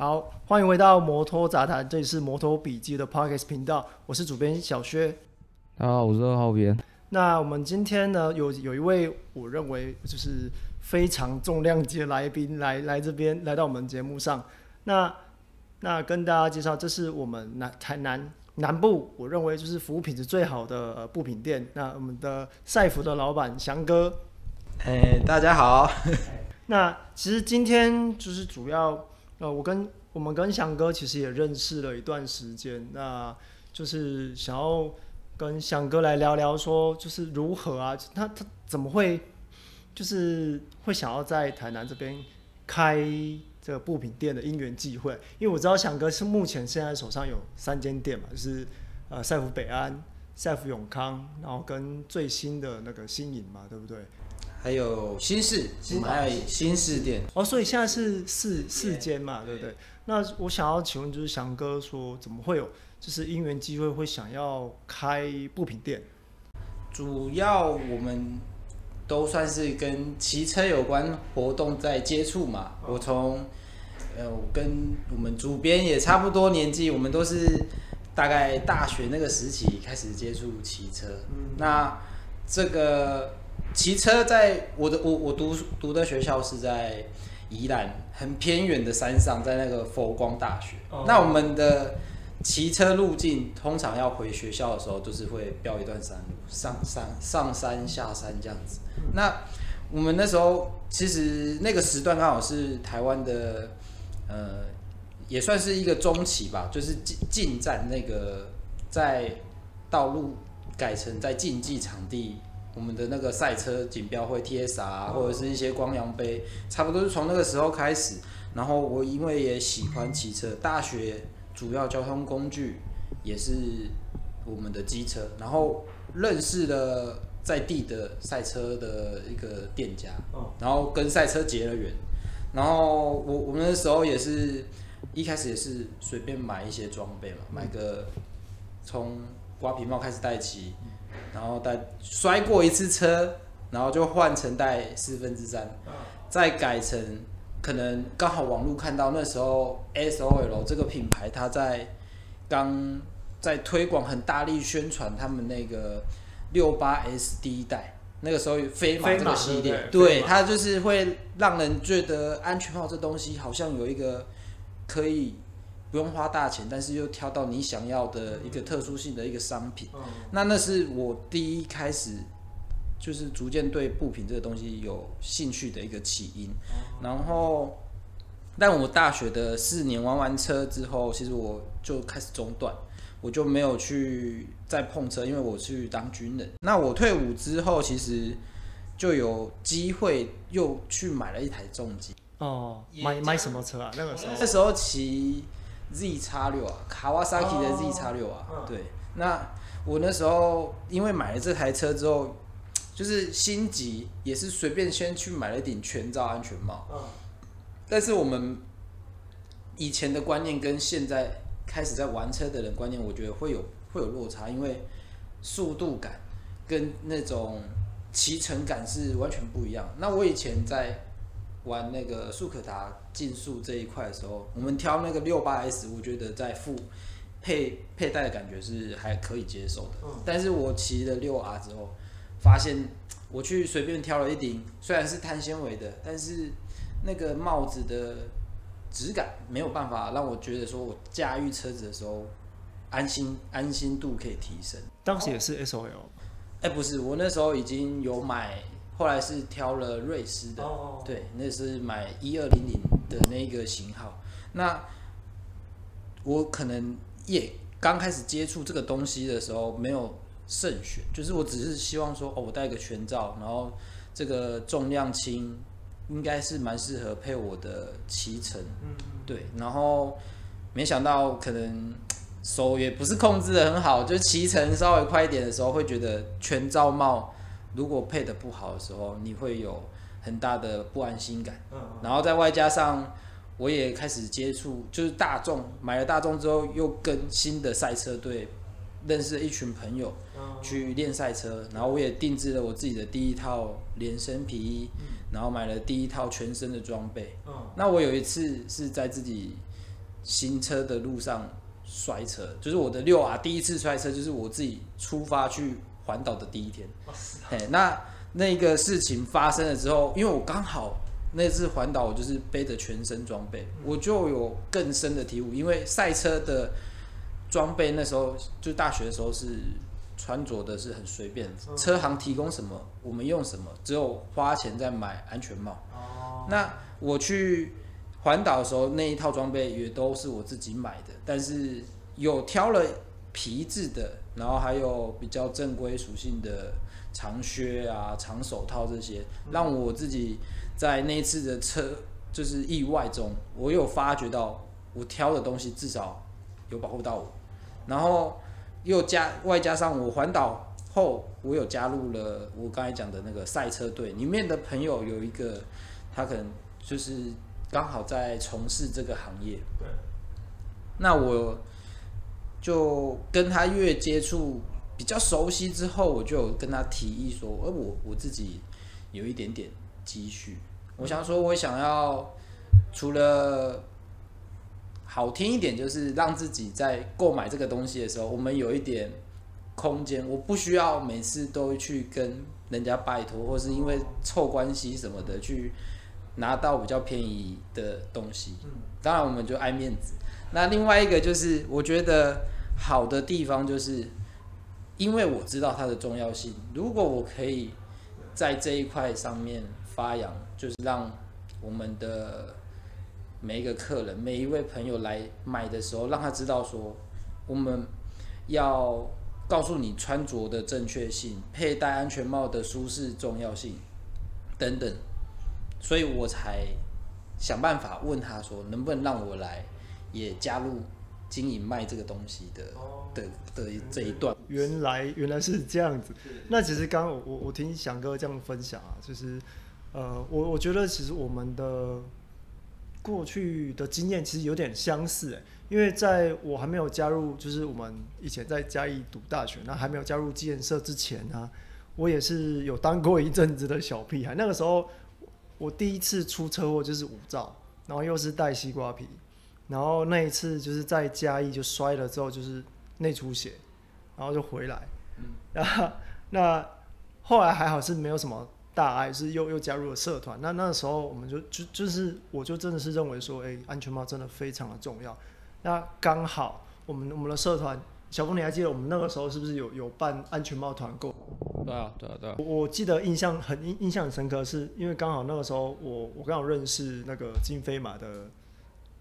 好，欢迎回到摩托杂谈，这里是摩托笔记的 Podcast 频道，我是主编小薛。大家好，我是二号编。那我们今天呢，有有一位我认为就是非常重量级的来宾来来这边来到我们节目上。那那跟大家介绍，这是我们南台南南部，我认为就是服务品质最好的呃布品店。那我们的赛服的老板翔哥。哎，大家好。那其实今天就是主要。呃，我跟我们跟翔哥其实也认识了一段时间，那就是想要跟翔哥来聊聊，说就是如何啊，他他怎么会就是会想要在台南这边开这个布品店的因缘际会？因为我知道翔哥是目前现在手上有三间店嘛，就是呃赛福北安、赛福永康，然后跟最新的那个新营嘛，对不对？还有新市，还有新市店哦，所以现在是四四间嘛，对不对？对。那我想要请问，就是翔哥说，怎么会有就是因缘机会会想要开布品店？主要我们都算是跟骑车有关活动在接触嘛。我从呃，我跟我们主编也差不多年纪，我们都是大概大学那个时期开始接触骑车。嗯。那这个。骑车在我的我我读读的学校是在宜兰很偏远的山上，在那个佛光大学。Oh. 那我们的骑车路径通常要回学校的时候，就是会飙一段山路，上山上山下山这样子。那我们那时候其实那个时段刚好是台湾的呃，也算是一个中期吧，就是进进站那个在道路改成在竞技场地。我们的那个赛车锦标会 TSR 啊，或者是一些光阳杯，差不多是从那个时候开始。然后我因为也喜欢骑车，大学主要交通工具也是我们的机车，然后认识了在地的赛车的一个店家，然后跟赛车结了缘。然后我我们那时候也是一开始也是随便买一些装备嘛，买个从瓜皮帽开始戴起。然后带摔过一次车，然后就换成带四分之三，再改成可能刚好网络看到那时候 SOL 这个品牌，它在刚在推广很大力宣传他们那个六八 S 第一代，那个时候飞马这个系列，对，它就是会让人觉得安全帽这东西好像有一个可以。不用花大钱，但是又挑到你想要的一个特殊性的一个商品，嗯、那那是我第一开始就是逐渐对布品这个东西有兴趣的一个起因。嗯、然后，但我大学的四年玩完车之后，其实我就开始中断，我就没有去再碰车，因为我去当军人。那我退伍之后，其实就有机会又去买了一台重机。哦，买买什么车啊？那个时候，那时候骑。Z 叉六啊，卡瓦萨奇的 Z 叉六啊，对，那我那时候因为买了这台车之后，就是心急，也是随便先去买了一顶全罩安全帽。但是我们以前的观念跟现在开始在玩车的人观念，我觉得会有会有落差，因为速度感跟那种骑乘感是完全不一样。那我以前在。玩那个速可达竞速这一块的时候，我们挑那个六八 S，我觉得在副配佩戴的感觉是还可以接受的。嗯、但是我骑了六 R 之后，发现我去随便挑了一顶，虽然是碳纤维的，但是那个帽子的质感没有办法让我觉得说我驾驭车子的时候安心安心度可以提升。当时也是 SOL？哎，欸、不是，我那时候已经有买。后来是挑了瑞士的，oh, oh. 对，那是买一二零零的那个型号。那我可能也刚开始接触这个东西的时候没有慎选，就是我只是希望说，哦，我戴个全罩，然后这个重量轻，应该是蛮适合配我的骑乘，嗯嗯，对。然后没想到可能手也不是控制的很好，就骑乘稍微快一点的时候，会觉得全罩帽。如果配的不好的时候，你会有很大的不安心感。嗯然后再外加上，我也开始接触，就是大众买了大众之后，又跟新的赛车队认识了一群朋友，去练赛车。然后我也定制了我自己的第一套连身皮衣，然后买了第一套全身的装备。嗯那我有一次是在自己新车的路上摔车，就是我的六啊第一次摔车，就是我自己出发去环岛的第一天。哎，那那个事情发生了之后，因为我刚好那次环岛，我就是背着全身装备，我就有更深的体悟，因为赛车的装备那时候就大学的时候是。穿着的是很随便，车行提供什么我们用什么，只有花钱在买安全帽。哦那我去环岛的时候，那一套装备也都是我自己买的，但是有挑了皮质的，然后还有比较正规属性的长靴啊、长手套这些，让我自己在那一次的车就是意外中，我有发觉到我挑的东西至少有保护到我，然后。又加外加上我环岛后，我有加入了我刚才讲的那个赛车队，里面的朋友有一个，他可能就是刚好在从事这个行业。对。那我就跟他越接触比较熟悉之后，我就有跟他提议说，而我我自己有一点点积蓄，我想说，我想要除了。好听一点，就是让自己在购买这个东西的时候，我们有一点空间，我不需要每次都去跟人家拜托，或是因为凑关系什么的去拿到比较便宜的东西。当然，我们就爱面子。那另外一个就是，我觉得好的地方就是，因为我知道它的重要性。如果我可以在这一块上面发扬，就是让我们的。每一个客人，每一位朋友来买的时候，让他知道说，我们要告诉你穿着的正确性、佩戴安全帽的舒适重要性等等，所以我才想办法问他说，能不能让我来也加入经营卖这个东西的的的这一段。原来原来是这样子。那其实刚刚我我听翔哥这样分享啊，就是呃，我我觉得其实我们的。过去的经验其实有点相似诶，因为在我还没有加入，就是我们以前在嘉义读大学，那还没有加入机研社之前呢，我也是有当过一阵子的小屁孩。那个时候，我第一次出车祸就是五兆，然后又是带西瓜皮，然后那一次就是在嘉义就摔了之后就是内出血，然后就回来，然后那后来还好是没有什么。大碍是又又加入了社团，那那时候我们就就就是，我就真的是认为说，哎、欸，安全帽真的非常的重要。那刚好我们我们的社团，小峰你还记得我们那个时候是不是有有办安全帽团购？对啊，对啊，对啊。我记得印象很印印象很深刻是，是因为刚好那个时候我我刚好认识那个金飞马的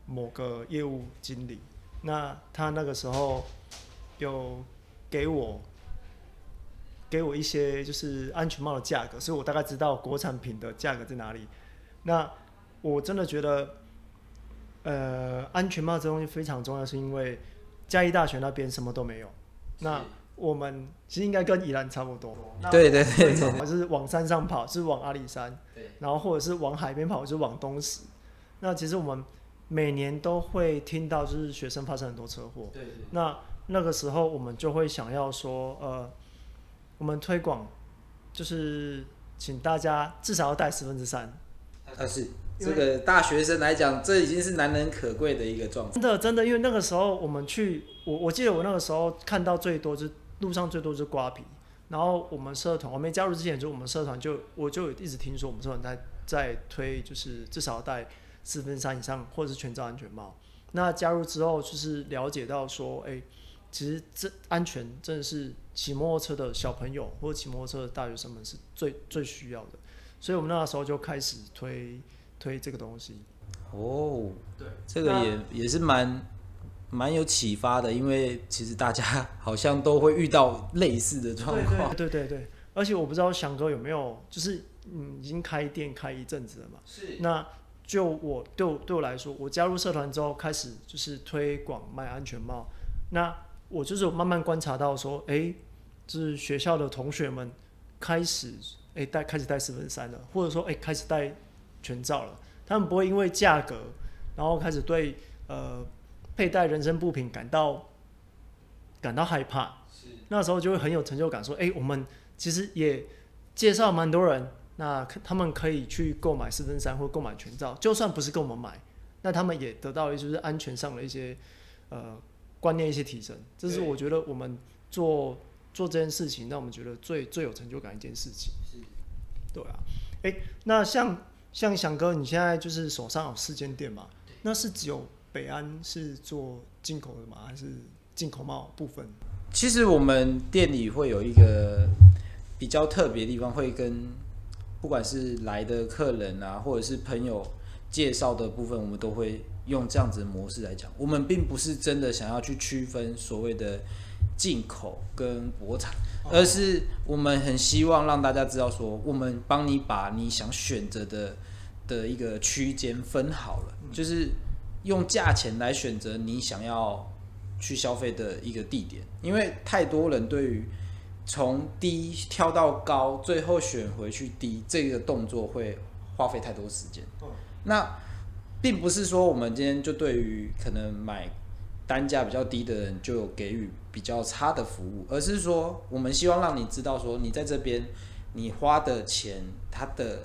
某个业务经理，那他那个时候有给我。给我一些就是安全帽的价格，所以我大概知道国产品的价格在哪里。那我真的觉得，呃，安全帽这东西非常重要，是因为嘉义大学那边什么都没有。那我们其实应该跟宜兰差不多。对对对，就是往山上跑，是往阿里山。然后或者是往海边跑，就是往东石。那其实我们每年都会听到，就是学生发生很多车祸。对对。那那个时候我们就会想要说，呃。我们推广，就是请大家至少要带十分之三。但，是这个大学生来讲，这已经是难能可贵的一个状态。真的，真的，因为那个时候我们去，我我记得我那个时候看到最多就是路上最多就是瓜皮。然后我们社团，我没加入之前，就我们社团就我就一直听说我们社团在在推，就是至少要带四分三以上，或者是全罩安全帽。那加入之后，就是了解到说，哎。其实这安全真的是骑摩托车的小朋友或者骑摩托车的大学生们是最最需要的，所以我们那个时候就开始推推这个东西。哦，对，这个也也是蛮蛮有启发的，因为其实大家 好像都会遇到类似的状况。对对对，而且我不知道翔哥有没有，就是嗯，已经开店开一阵子了嘛。是。那就我对我对我来说，我加入社团之后开始就是推广卖安全帽，那。我就是慢慢观察到说，哎、欸，就是学校的同学们开始哎戴、欸、开始戴四分三了，或者说哎、欸、开始戴全罩了。他们不会因为价格，然后开始对呃佩戴人身物品感到感到害怕。那时候就会很有成就感，说，哎、欸，我们其实也介绍蛮多人，那他们可以去购买四分三或购买全罩，就算不是跟我们买，那他们也得到了就是安全上的一些呃观念一些提升，这是我觉得我们做做这件事情让我们觉得最最有成就感一件事情。是，对啊，哎、欸，那像像翔哥，你现在就是手上有四间店嘛？那是只有北安是做进口的吗？还是进口贸部分？其实我们店里会有一个比较特别的地方，会跟不管是来的客人啊，或者是朋友介绍的部分，我们都会用这样子的模式来讲。我们并不是真的想要去区分所谓的进口跟国产，而是我们很希望让大家知道说，我们帮你把你想选择的的一个区间分好了，就是用价钱来选择你想要去消费的一个地点，因为太多人对于从低跳到高，最后选回去低这个动作会花费太多时间。那并不是说我们今天就对于可能买单价比较低的人就有给予比较差的服务，而是说我们希望让你知道说你在这边你花的钱它的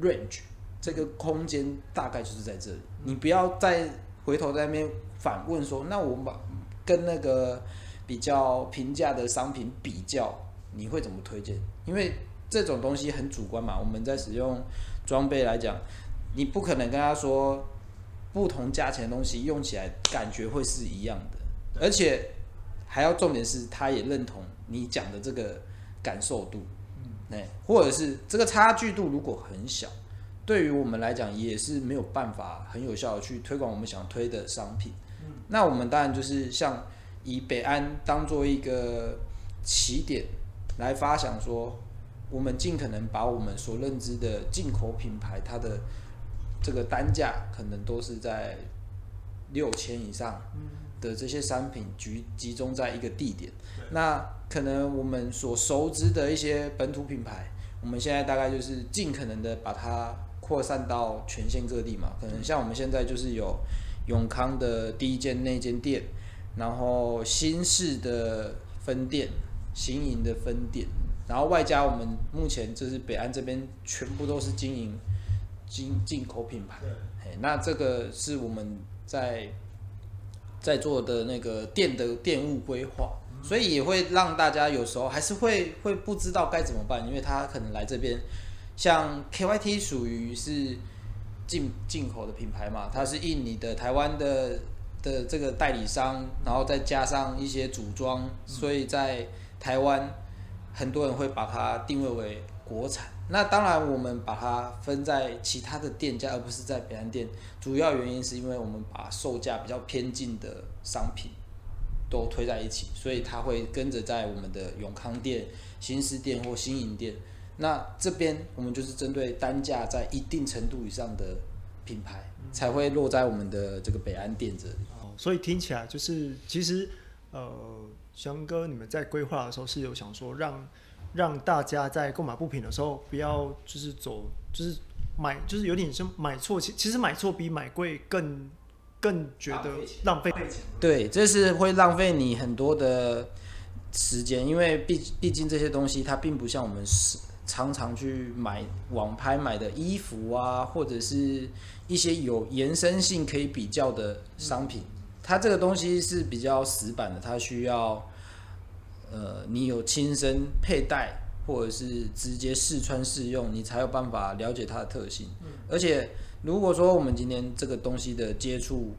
range 这个空间大概就是在这里，你不要再回头在那边反问说，那我把跟那个比较平价的商品比较，你会怎么推荐？因为这种东西很主观嘛。我们在使用装备来讲，你不可能跟他说不同价钱的东西用起来感觉会是一样的，而且还要重点是，他也认同你讲的这个感受度，嗯，或者是这个差距度如果很小，对于我们来讲也是没有办法很有效的去推广我们想推的商品。那我们当然就是像以北安当做一个起点来发想说，我们尽可能把我们所认知的进口品牌，它的这个单价可能都是在六千以上的这些商品集集中在一个地点。那可能我们所熟知的一些本土品牌，我们现在大概就是尽可能的把它扩散到全县各地嘛。可能像我们现在就是有。永康的第一间那间店，然后新式的分店、新营的分店，然后外加我们目前就是北安这边全部都是经营进进口品牌。那这个是我们在在做的那个店的店务规划，所以也会让大家有时候还是会会不知道该怎么办，因为他可能来这边，像 KYT 属于是。进进口的品牌嘛，它是印尼的、台湾的的这个代理商，然后再加上一些组装，所以在台湾很多人会把它定位为国产。那当然，我们把它分在其他的店家，而不是在北安店，主要原因是因为我们把售价比较偏近的商品都推在一起，所以它会跟着在我们的永康店、新市店或新营店。那这边我们就是针对单价在一定程度以上的品牌，才会落在我们的这个北安店这里。哦，所以听起来就是，其实，呃，翔哥，你们在规划的时候是有想说让，让让大家在购买物品的时候，不要就是走，就是买，就是有点像买错，其其实买错比买贵更更觉得浪费钱。对，这是会浪费你很多的时间，因为毕毕竟这些东西它并不像我们是。常常去买网拍买的衣服啊，或者是一些有延伸性可以比较的商品，它这个东西是比较死板的，它需要呃你有亲身佩戴或者是直接试穿试用，你才有办法了解它的特性。而且如果说我们今天这个东西的接触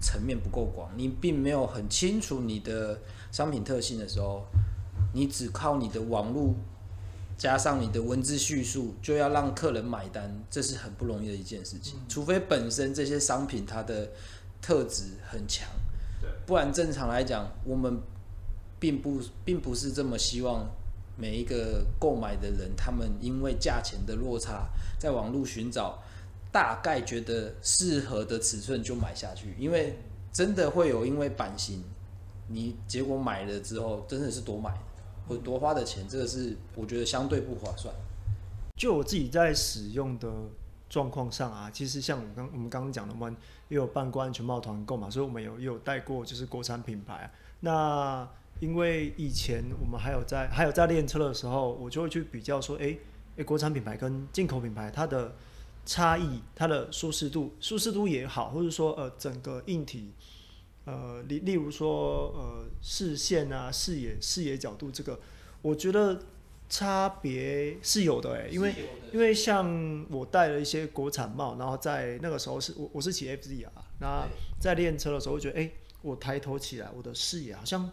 层面不够广，你并没有很清楚你的商品特性的时候，你只靠你的网络。加上你的文字叙述，就要让客人买单，这是很不容易的一件事情。除非本身这些商品它的特质很强，不然正常来讲，我们并不并不是这么希望每一个购买的人，他们因为价钱的落差，在网络寻找大概觉得适合的尺寸就买下去，因为真的会有因为版型，你结果买了之后真的是多买。会多花的钱，这个是我觉得相对不划算。就我自己在使用的状况上啊，其实像我刚我们刚刚讲的，我们也有办过安全帽团购嘛，所以我们有也有带过就是国产品牌。那因为以前我们还有在还有在练车的时候，我就会去比较说，哎、欸、哎、国产品牌跟进口品牌它的差异，它的舒适度，舒适度也好，或者说呃整个硬体，呃例例如说呃视线啊视野视野角度这个，我觉得差别是有的哎、欸，因为因为像我戴了一些国产帽，然后在那个时候是我我是骑 FZ 啊，那在练车的时候我觉得哎、欸，我抬头起来我的视野好像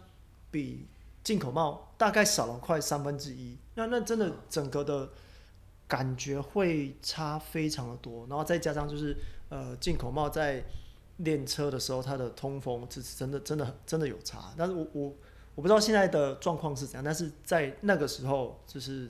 比进口帽大概少了快三分之一，那那真的整个的。感觉会差非常的多，然后再加上就是呃进口帽在练车的时候，它的通风这是真的真的真的有差。但是我我我不知道现在的状况是怎样，但是在那个时候就是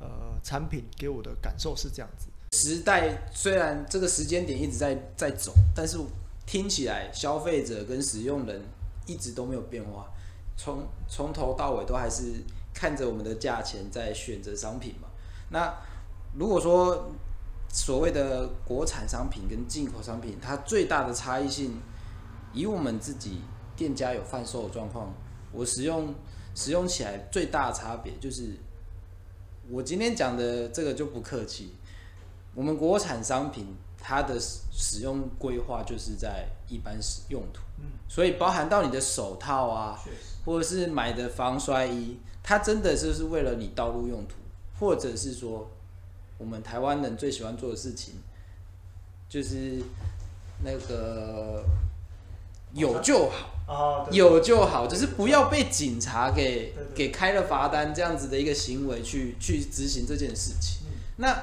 呃产品给我的感受是这样子。时代虽然这个时间点一直在在走，但是听起来消费者跟使用人一直都没有变化，从从头到尾都还是看着我们的价钱在选择商品嘛。那如果说所谓的国产商品跟进口商品，它最大的差异性，以我们自己店家有贩售的状况，我使用使用起来最大的差别就是，我今天讲的这个就不客气，我们国产商品它的使用规划就是在一般使用途，所以包含到你的手套啊，或者是买的防摔衣，它真的就是为了你道路用途。或者是说，我们台湾人最喜欢做的事情，就是那个有就好，有就好，就是不要被警察给给开了罚单这样子的一个行为去去执行这件事情。那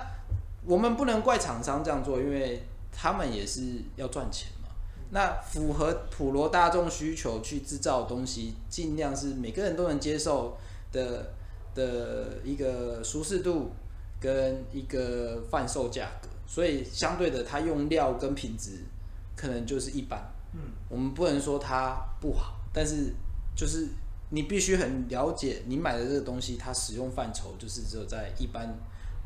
我们不能怪厂商这样做，因为他们也是要赚钱嘛。那符合普罗大众需求去制造的东西，尽量是每个人都能接受的。的一个舒适度跟一个贩售价格，所以相对的，它用料跟品质可能就是一般。嗯，我们不能说它不好，但是就是你必须很了解你买的这个东西，它使用范畴就是只有在一般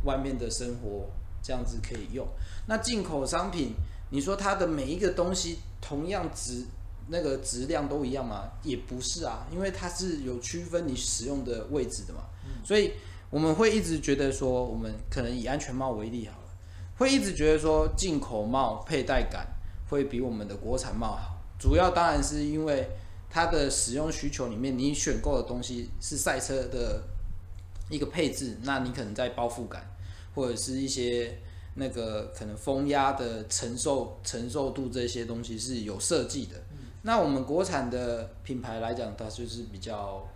外面的生活这样子可以用。那进口商品，你说它的每一个东西同样值。那个质量都一样吗？也不是啊，因为它是有区分你使用的位置的嘛。嗯。所以我们会一直觉得说，我们可能以安全帽为例好了，会一直觉得说进口帽佩戴感会比我们的国产帽好。主要当然是因为它的使用需求里面，你选购的东西是赛车的一个配置，那你可能在包覆感或者是一些那个可能风压的承受承受度这些东西是有设计的。那我们国产的品牌来讲，它就是比较，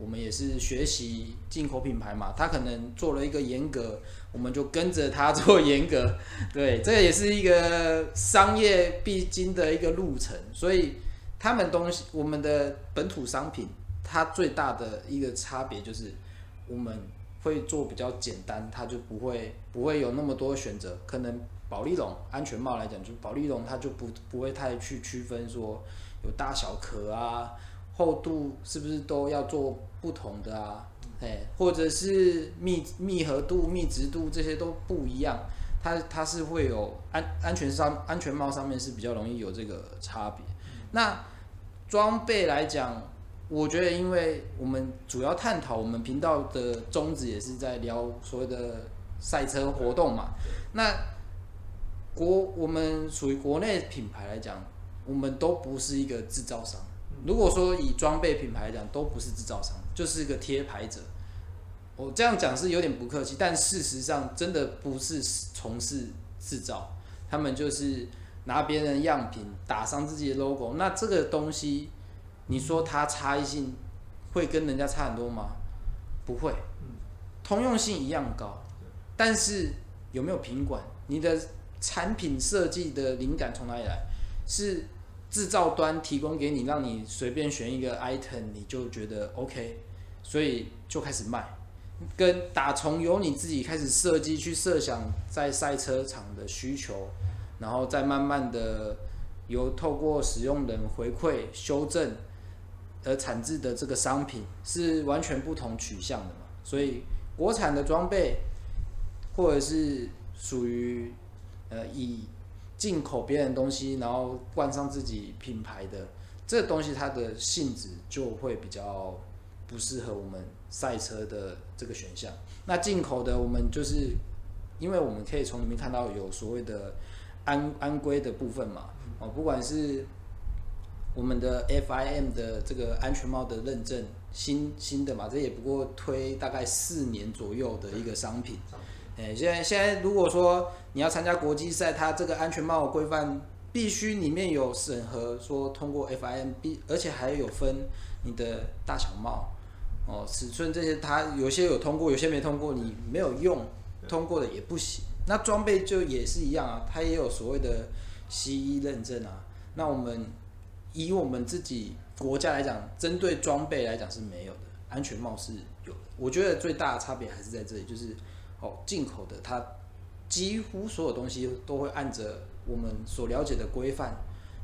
我们也是学习进口品牌嘛，他可能做了一个严格，我们就跟着他做严格，对，这也是一个商业必经的一个路程。所以他们东西，我们的本土商品，它最大的一个差别就是，我们会做比较简单，它就不会不会有那么多选择，可能。保丽龙安全帽来讲，就保丽龙它就不不会太去区分说有大小壳啊，厚度是不是都要做不同的啊？哎，或者是密密合度、密直度这些都不一样，它它是会有安安全上安全帽上面是比较容易有这个差别。那装备来讲，我觉得因为我们主要探讨我们频道的宗旨也是在聊所谓的赛车活动嘛，那。国我们属于国内品牌来讲，我们都不是一个制造商。如果说以装备品牌来讲，都不是制造商，就是一个贴牌者。我这样讲是有点不客气，但事实上真的不是从事制造，他们就是拿别人样品打上自己的 logo。那这个东西，你说它差异性会跟人家差很多吗？不会，通用性一样高。但是有没有品管？你的。产品设计的灵感从哪里来？是制造端提供给你，让你随便选一个 item，你就觉得 OK，所以就开始卖。跟打从由你自己开始设计去设想在赛车场的需求，然后再慢慢的由透过使用人回馈修正而产制的这个商品是完全不同取向的嘛。所以国产的装备或者是属于。呃，以进口别人东西，然后冠上自己品牌的这东西，它的性质就会比较不适合我们赛车的这个选项。那进口的，我们就是因为我们可以从里面看到有所谓的安安规的部分嘛，哦，不管是我们的 FIM 的这个安全帽的认证，新新的嘛，这也不过推大概四年左右的一个商品。哎，现在现在如果说你要参加国际赛，它这个安全帽规范必须里面有审核，说通过 FIMB，而且还有分你的大小帽。哦，尺寸这些，它有些有通过，有些没通过，你没有用，通过的也不行。那装备就也是一样啊，它也有所谓的 CE 认证啊。那我们以我们自己国家来讲，针对装备来讲是没有的，安全帽是有的。我觉得最大的差别还是在这里，就是哦，进口的它几乎所有东西都会按着我们所了解的规范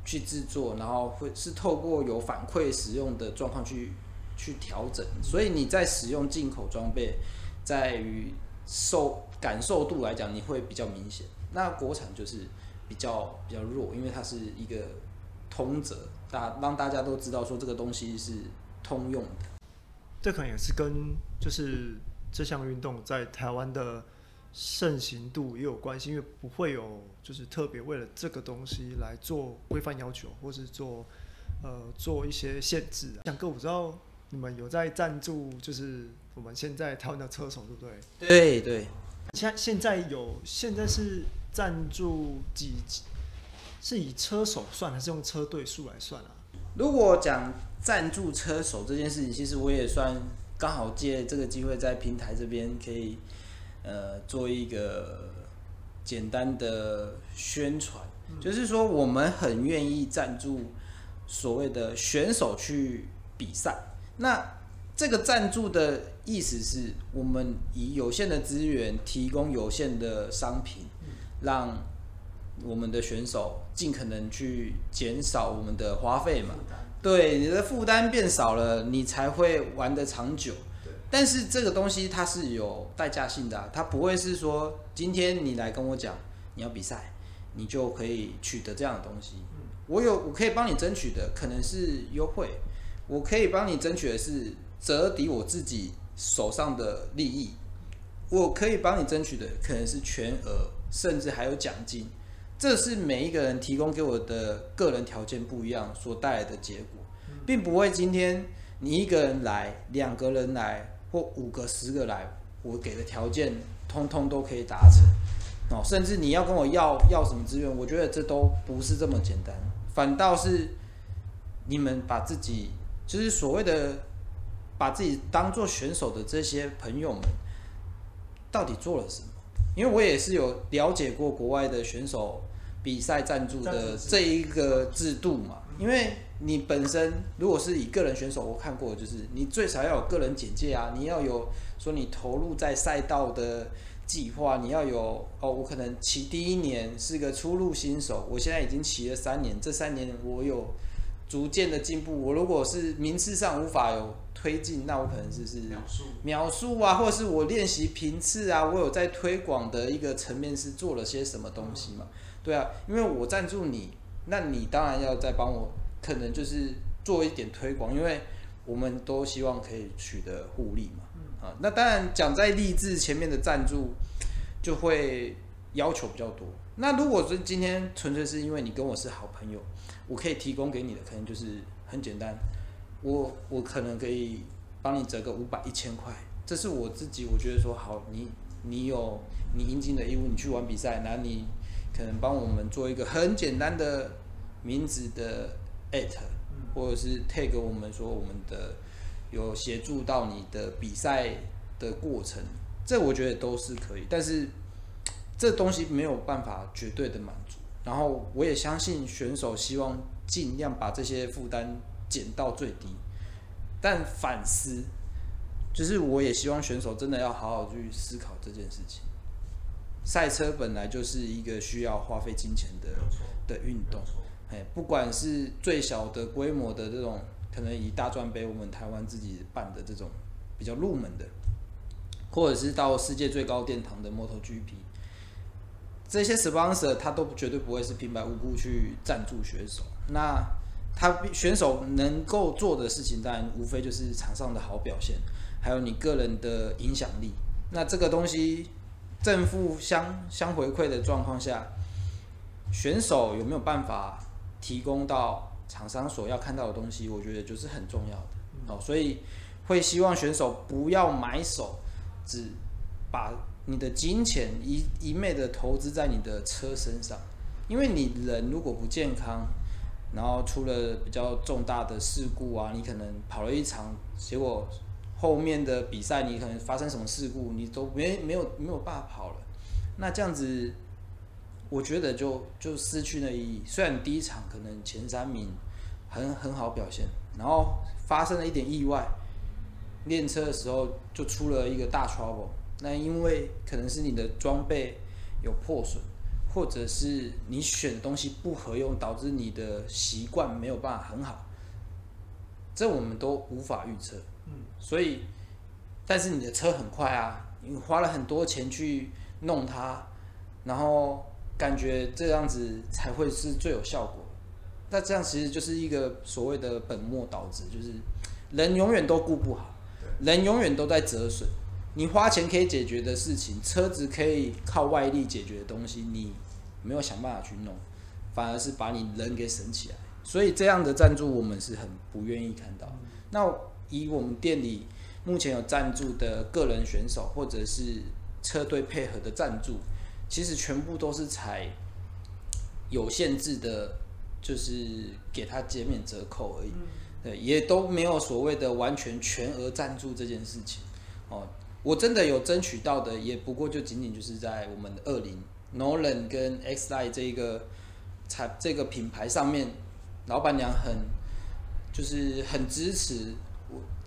去制作，然后会是透过有反馈使用的状况去。去调整，所以你在使用进口装备，在于受感受度来讲，你会比较明显。那国产就是比较比较弱，因为它是一个通则，大让大家都知道说这个东西是通用的。这可能也是跟就是这项运动在台湾的盛行度也有关系，因为不会有就是特别为了这个东西来做规范要求，或是做呃做一些限制。翔哥，我知道。你们有在赞助，就是我们现在台湾的车手，对不对？对对。现现在有，现在是赞助几？是以车手算，还是用车队数来算啊？如果讲赞助车手这件事情，其实我也算刚好借这个机会，在平台这边可以呃做一个简单的宣传，嗯、就是说我们很愿意赞助所谓的选手去比赛。那这个赞助的意思是我们以有限的资源提供有限的商品，让我们的选手尽可能去减少我们的花费嘛。对，你的负担变少了，你才会玩得长久。但是这个东西它是有代价性的啊，它不会是说今天你来跟我讲你要比赛，你就可以取得这样的东西。我有我可以帮你争取的可能是优惠。我可以帮你争取的是折抵我自己手上的利益，我可以帮你争取的可能是全额，甚至还有奖金。这是每一个人提供给我的个人条件不一样所带来的结果，并不会今天你一个人来，两个人来，或五个、十个来，我给的条件通通都可以达成。哦，甚至你要跟我要要什么资源，我觉得这都不是这么简单，反倒是你们把自己。就是所谓的把自己当做选手的这些朋友们，到底做了什么？因为我也是有了解过国外的选手比赛赞助的这一个制度嘛。因为你本身如果是以个人选手，我看过就是你最少要有个人简介啊，你要有说你投入在赛道的计划，你要有哦，我可能骑第一年是个初入新手，我现在已经骑了三年，这三年我有。逐渐的进步，我如果是名次上无法有推进，那我可能就是秒数秒数啊，或者是我练习频次啊，我有在推广的一个层面是做了些什么东西嘛？对啊，因为我赞助你，那你当然要再帮我，可能就是做一点推广，因为我们都希望可以取得互利嘛。啊，那当然讲在励志前面的赞助就会要求比较多。那如果说今天纯粹是因为你跟我是好朋友。我可以提供给你的可能就是很简单，我我可能可以帮你折个五百一千块，这是我自己我觉得说好，你你有你应尽的义务，你去玩比赛，那你可能帮我们做一个很简单的名字的 at，或者是 tag 我们说我们的有协助到你的比赛的过程，这我觉得都是可以，但是这东西没有办法绝对的满足。然后我也相信选手希望尽量把这些负担减到最低，但反思就是我也希望选手真的要好好去思考这件事情。赛车本来就是一个需要花费金钱的的运动，哎，不管是最小的规模的这种，可能以大专杯我们台湾自己办的这种比较入门的，或者是到世界最高殿堂的 MotoGP。这些 sponsor 他都绝对不会是平白无故去赞助选手，那他选手能够做的事情，当然无非就是场上的好表现，还有你个人的影响力。那这个东西正负相相回馈的状况下，选手有没有办法提供到厂商所要看到的东西？我觉得就是很重要的。哦，所以会希望选手不要买手，只把你的金钱一一昧的投资在你的车身上，因为你人如果不健康，然后出了比较重大的事故啊，你可能跑了一场，结果后面的比赛你可能发生什么事故，你都没没有没有办法跑了。那这样子，我觉得就就失去了意义。虽然第一场可能前三名很很好表现，然后发生了一点意外，练车的时候就出了一个大 trouble。那因为可能是你的装备有破损。或者是你选的东西不合用，导致你的习惯没有办法很好，这我们都无法预测。嗯，所以，但是你的车很快啊，你花了很多钱去弄它，然后感觉这样子才会是最有效果。那这样其实就是一个所谓的本末倒置，就是人永远都顾不好，人永远都在折损。你花钱可以解决的事情，车子可以靠外力解决的东西，你。没有想办法去弄，反而是把你人给省起来，所以这样的赞助我们是很不愿意看到。那以我们店里目前有赞助的个人选手或者是车队配合的赞助，其实全部都是采有限制的，就是给他减免折扣而已。对，也都没有所谓的完全全额赞助这件事情。哦，我真的有争取到的，也不过就仅仅就是在我们的二零。Nolan 跟 X Line 这一个产这个品牌上面，老板娘很就是很支持我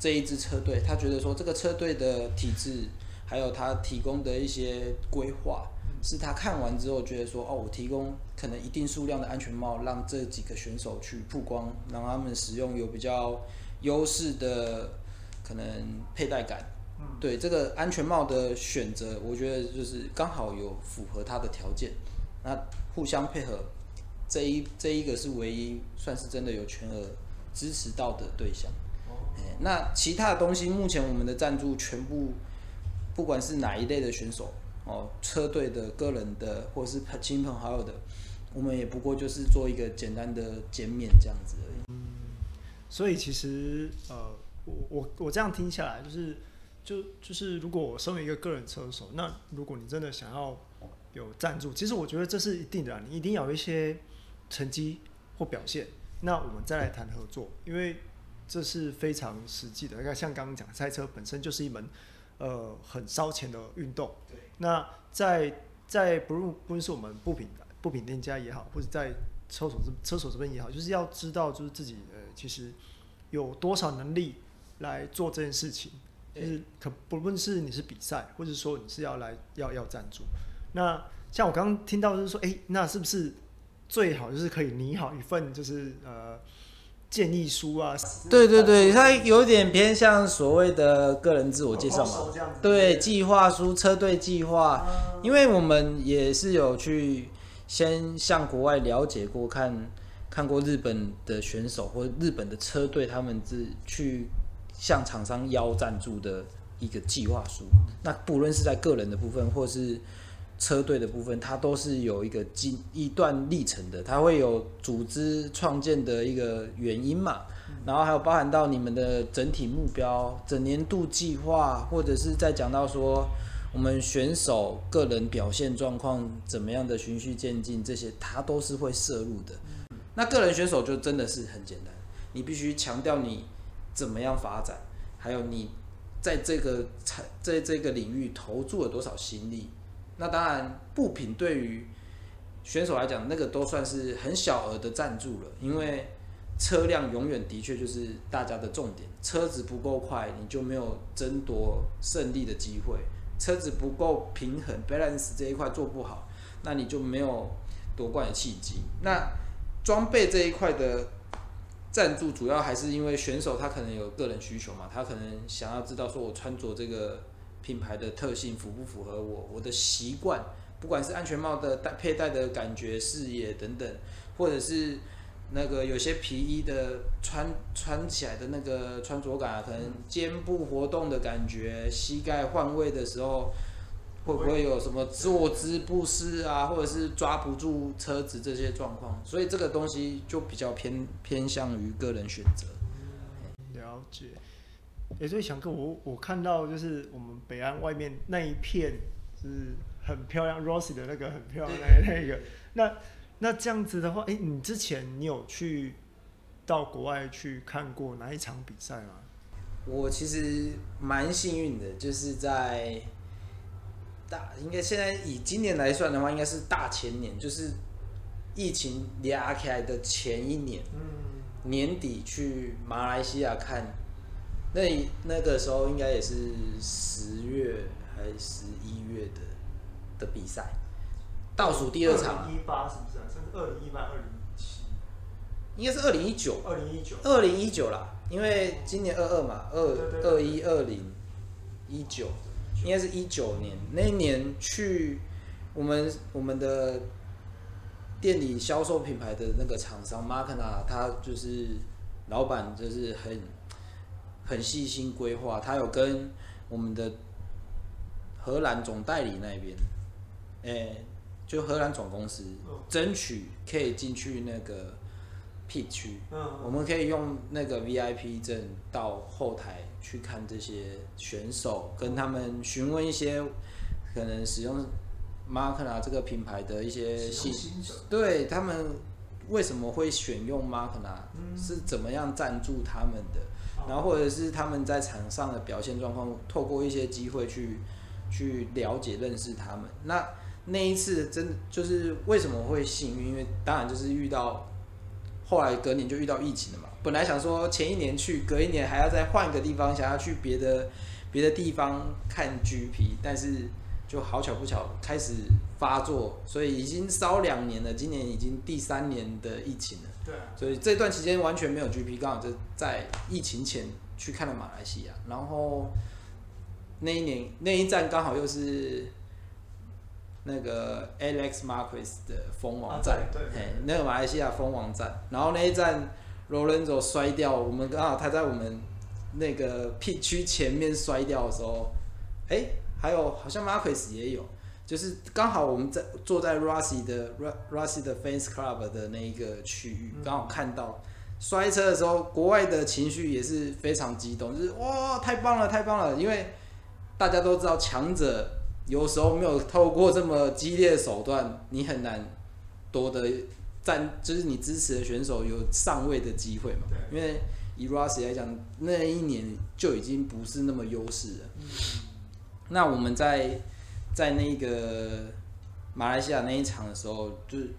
这一支车队，他觉得说这个车队的体制，还有他提供的一些规划，是他看完之后觉得说，哦，我提供可能一定数量的安全帽，让这几个选手去曝光，让他们使用有比较优势的可能佩戴感。对这个安全帽的选择，我觉得就是刚好有符合他的条件，那互相配合，这一这一个是唯一算是真的有全额支持到的对象。那其他的东西，目前我们的赞助全部，不管是哪一类的选手哦，车队的、个人的，或是亲朋好友的，我们也不过就是做一个简单的减免这样子而已。嗯，所以其实呃，我我我这样听下来就是。就就是，如果我身为一个个人车手，那如果你真的想要有赞助，其实我觉得这是一定的，你一定要有一些成绩或表现，那我们再来谈合作，因为这是非常实际的。你看，像刚刚讲，赛车本身就是一门呃很烧钱的运动。对。那在在不论不论是我们部品部品店家也好，或者在车手这车手这边也好，就是要知道就是自己呃其实有多少能力来做这件事情。就是可不论是你是比赛，或者说你是要来要要赞助，那像我刚刚听到就是说，哎、欸，那是不是最好就是可以拟好一份就是呃建议书啊？对对对，它有点偏向所谓的个人自我介绍嘛。对，计划书、车队计划，因为我们也是有去先向国外了解过，看看过日本的选手或日本的车队，他们是去。向厂商邀赞助的一个计划书，那不论是在个人的部分，或是车队的部分，它都是有一个经一段历程的，它会有组织创建的一个原因嘛，然后还有包含到你们的整体目标、整年度计划，或者是在讲到说我们选手个人表现状况怎么样的循序渐进，这些它都是会摄入的。那个人选手就真的是很简单，你必须强调你。怎么样发展？还有你在这个在这个领域投注了多少心力？那当然，布品对于选手来讲，那个都算是很小额的赞助了。因为车辆永远的确就是大家的重点，车子不够快，你就没有争夺胜利的机会；车子不够平衡，balance 这一块做不好，那你就没有夺冠的契机。那装备这一块的。赞助主要还是因为选手他可能有个人需求嘛，他可能想要知道说我穿着这个品牌的特性符不符合我我的习惯，不管是安全帽的戴佩戴的感觉、视野等等，或者是那个有些皮衣的穿穿起来的那个穿着感啊，可能肩部活动的感觉、膝盖换位的时候会不会有什么坐姿不适啊，或者是抓不住车子这些状况？所以这个东西就比较偏偏向于个人选择。了解。也、欸、所以翔哥，我我看到就是我们北岸外面那一片是很漂亮，Rossi 的那个很漂亮的那个。那那这样子的话，哎、欸，你之前你有去到国外去看过哪一场比赛吗？我其实蛮幸运的，就是在大应该现在以今年来算的话，应该是大前年，就是疫情压起来的前一年，嗯，年底去马来西亚看。那那个时候应该也是十月还是十一月的的比赛，倒数第二场。一八是不是啊？甚至二零一八、二零一七，应该是二零一九。二零一九。二零一九啦，因为今年二二嘛，二二一二零一九，应该是一九年那一年去我们我们的店里销售品牌的那个厂商 Markna，他就是老板，就是很。很细心规划，他有跟我们的荷兰总代理那边，哎、欸，就荷兰总公司争取可以进去那个 pit 区，我们可以用那个 VIP 证到后台去看这些选手，跟他们询问一些可能使用 Markna 这个品牌的一些细节，对他们为什么会选用 Markna，是怎么样赞助他们的。然后或者是他们在场上的表现状况，透过一些机会去去了解认识他们。那那一次真就是为什么会幸运？因为当然就是遇到后来隔年就遇到疫情了嘛。本来想说前一年去，隔一年还要再换一个地方，想要去别的别的地方看 GP，但是就好巧不巧开始发作，所以已经烧两年了。今年已经第三年的疫情了。对，所以这段期间完全没有 GP，刚好就在疫情前去看了马来西亚，然后那一年那一站刚好又是那个 Alex Marquez 的封王战，对，那个马来西亚封王战，然后那一站 Lorenzo 摔掉，我们刚好他在我们那个 Pit 区前面摔掉的时候，哎，还有好像 Marquez 也有。就是刚好我们在坐在 Rossi 的 Rossi 的 Fans Club 的那一个区域，刚好看到摔车的时候，国外的情绪也是非常激动，就是哇，太棒了，太棒了！因为大家都知道，强者有时候没有透过这么激烈的手段，你很难夺得战，就是你支持的选手有上位的机会嘛。因为以 Rossi 来讲，那一年就已经不是那么优势了。那我们在。在那个马来西亚那一场的时候，就是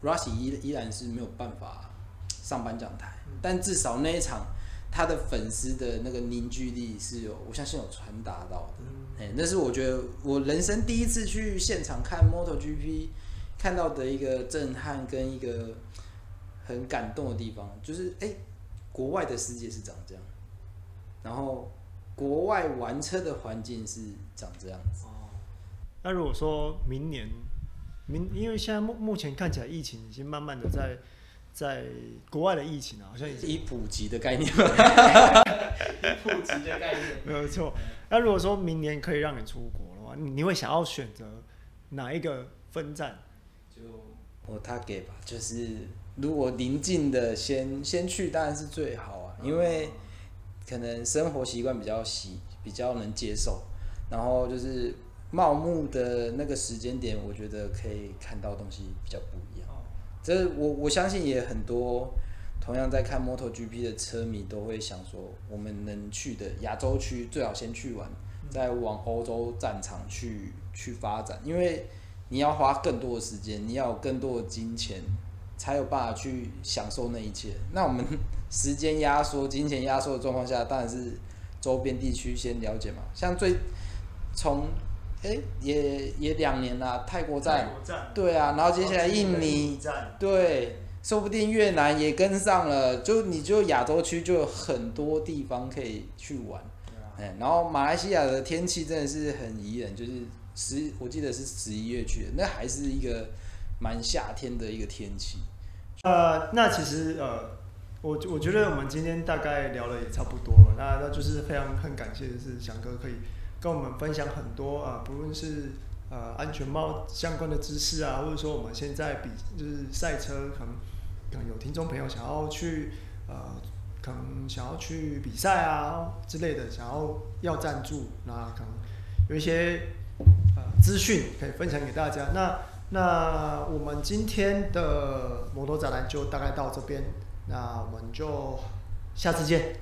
Rushy 依依然是没有办法上颁奖台，但至少那一场他的粉丝的那个凝聚力是有，我相信有传达到的。哎、嗯，那是我觉得我人生第一次去现场看 MotoGP 看到的一个震撼跟一个很感动的地方，就是哎、欸，国外的世界是长这样，然后国外玩车的环境是长这样子。哦那如果说明年，明因为现在目目前看起来疫情已经慢慢的在在国外的疫情啊，好像已经以普及的概念，以普及的概念 没有错。那如果说明年可以让你出国的话，你你会想要选择哪一个分站？就我他给吧，就是如果临近的先先去当然是最好啊，因为可能生活习惯比较习比较能接受，然后就是。茂木的那个时间点，我觉得可以看到东西比较不一样。这我我相信也很多同样在看 MotoGP 的车迷都会想说，我们能去的亚洲区最好先去完，再往欧洲战场去去发展，因为你要花更多的时间，你要有更多的金钱，才有办法去享受那一切。那我们 时间压缩、金钱压缩的状况下，当然是周边地区先了解嘛，像最从。哎、欸，也也两年了，泰国站，对啊，然后接下来印尼，对，说不定越南也跟上了，就你就亚洲区就有很多地方可以去玩，哎、啊，然后马来西亚的天气真的是很宜人，就是十，我记得是十一月去的，那还是一个蛮夏天的一个天气。呃，那其实呃，我我觉得我们今天大概聊了也差不多了，那那就是非常很感谢的是翔哥可以。跟我们分享很多啊，不论是呃安全帽相关的知识啊，或者说我们现在比就是赛车可能可能有听众朋友想要去呃可能想要去比赛啊之类的，想要要赞助，那可能有一些呃资讯可以分享给大家。那那我们今天的摩托展览就大概到这边，那我们就下次见。